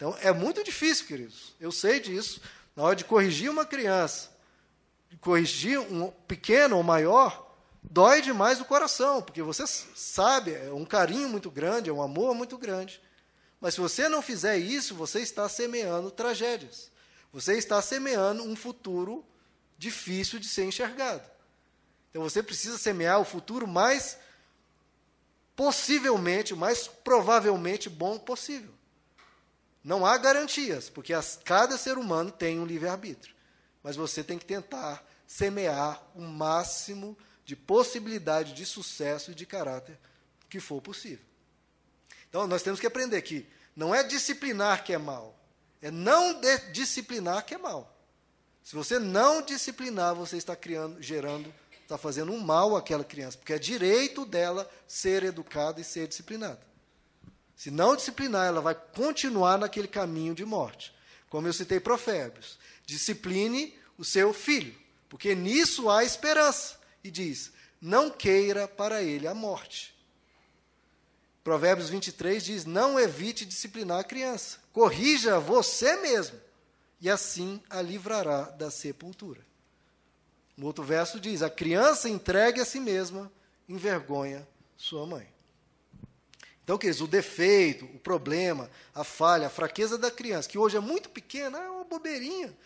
Então, é muito difícil, queridos. Eu sei disso. Na hora de corrigir uma criança, corrigir um pequeno ou maior, dói demais o coração, porque você sabe, é um carinho muito grande, é um amor muito grande. Mas se você não fizer isso, você está semeando tragédias. Você está semeando um futuro difícil de ser enxergado. Então você precisa semear o futuro mais possivelmente, mais provavelmente bom possível. Não há garantias, porque as, cada ser humano tem um livre-arbítrio. Mas você tem que tentar semear o máximo de possibilidade de sucesso e de caráter que for possível. Então, nós temos que aprender que não é disciplinar que é mal, é não disciplinar que é mal. Se você não disciplinar, você está criando, gerando, está fazendo um mal àquela criança, porque é direito dela ser educada e ser disciplinada. Se não disciplinar, ela vai continuar naquele caminho de morte. Como eu citei Provérbios, discipline o seu filho, porque nisso há esperança e diz: não queira para ele a morte. Provérbios 23 diz: não evite disciplinar a criança, corrija você mesmo, e assim a livrará da sepultura. No outro verso diz: a criança entregue a si mesma envergonha sua mãe. Então, queridos, o defeito, o problema, a falha, a fraqueza da criança, que hoje é muito pequena, é uma bobeirinha.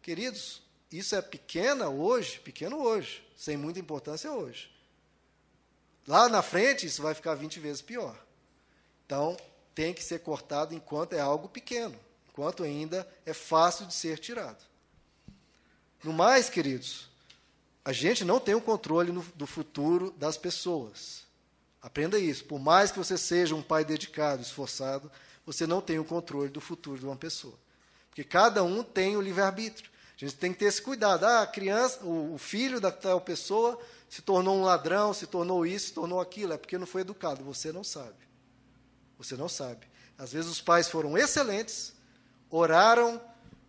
Queridos, isso é pequena hoje, pequeno hoje, sem muita importância hoje. Lá na frente, isso vai ficar 20 vezes pior. Então, tem que ser cortado enquanto é algo pequeno, enquanto ainda é fácil de ser tirado. No mais, queridos, a gente não tem o controle no, do futuro das pessoas. Aprenda isso. Por mais que você seja um pai dedicado, esforçado, você não tem o controle do futuro de uma pessoa. Porque cada um tem o livre-arbítrio. A gente tem que ter esse cuidado. Ah, a criança, o, filho da tal pessoa se tornou um ladrão, se tornou isso, se tornou aquilo. É porque não foi educado. Você não sabe. Você não sabe. Às vezes os pais foram excelentes, oraram,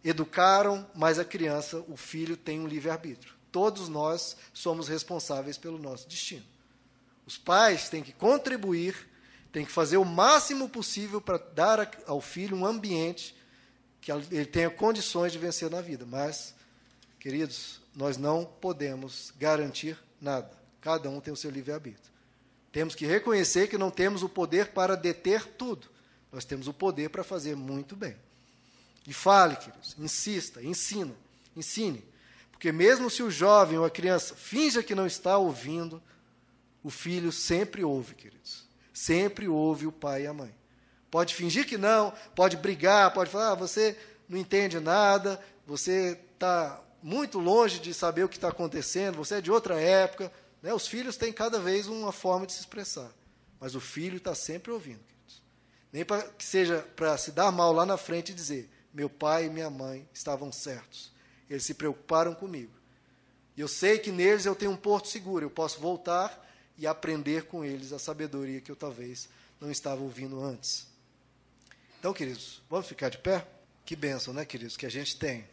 educaram, mas a criança, o filho, tem um livre-arbítrio. Todos nós somos responsáveis pelo nosso destino. Os pais têm que contribuir, têm que fazer o máximo possível para dar ao filho um ambiente que ele tenha condições de vencer na vida. Mas, queridos, nós não podemos garantir nada. Cada um tem o seu livre-arbítrio. Temos que reconhecer que não temos o poder para deter tudo. Nós temos o poder para fazer muito bem. E fale, queridos, insista, ensina, ensine. Porque mesmo se o jovem ou a criança finja que não está ouvindo, o filho sempre ouve, queridos. Sempre ouve o pai e a mãe. Pode fingir que não, pode brigar, pode falar, ah, você não entende nada, você está muito longe de saber o que está acontecendo, você é de outra época. Né? Os filhos têm cada vez uma forma de se expressar, mas o filho está sempre ouvindo. Queridos. Nem para que seja para se dar mal lá na frente e dizer: meu pai e minha mãe estavam certos, eles se preocuparam comigo. E eu sei que neles eu tenho um porto seguro, eu posso voltar e aprender com eles a sabedoria que eu talvez não estava ouvindo antes. Então, queridos, vamos ficar de pé? Que bênção, né, queridos, que a gente tem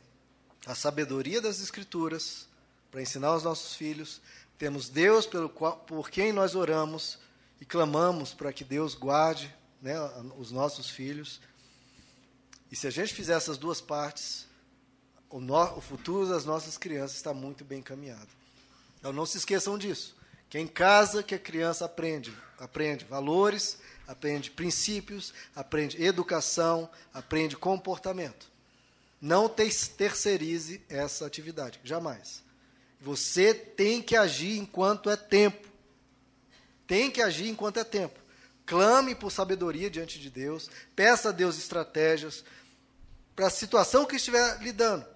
a sabedoria das Escrituras para ensinar aos nossos filhos. Temos Deus pelo qual, por quem nós oramos e clamamos para que Deus guarde né, os nossos filhos. E se a gente fizer essas duas partes, o, no, o futuro das nossas crianças está muito bem encaminhado. Então não se esqueçam disso. Que é em casa que a criança aprende, aprende valores, aprende princípios, aprende educação, aprende comportamento. Não terceirize essa atividade, jamais. Você tem que agir enquanto é tempo. Tem que agir enquanto é tempo. Clame por sabedoria diante de Deus, peça a Deus estratégias para a situação que estiver lidando,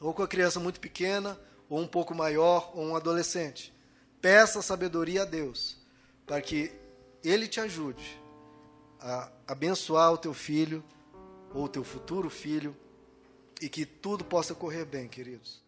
ou com a criança muito pequena, ou um pouco maior, ou um adolescente. Peça sabedoria a Deus, para que Ele te ajude a abençoar o teu filho ou o teu futuro filho e que tudo possa correr bem, queridos.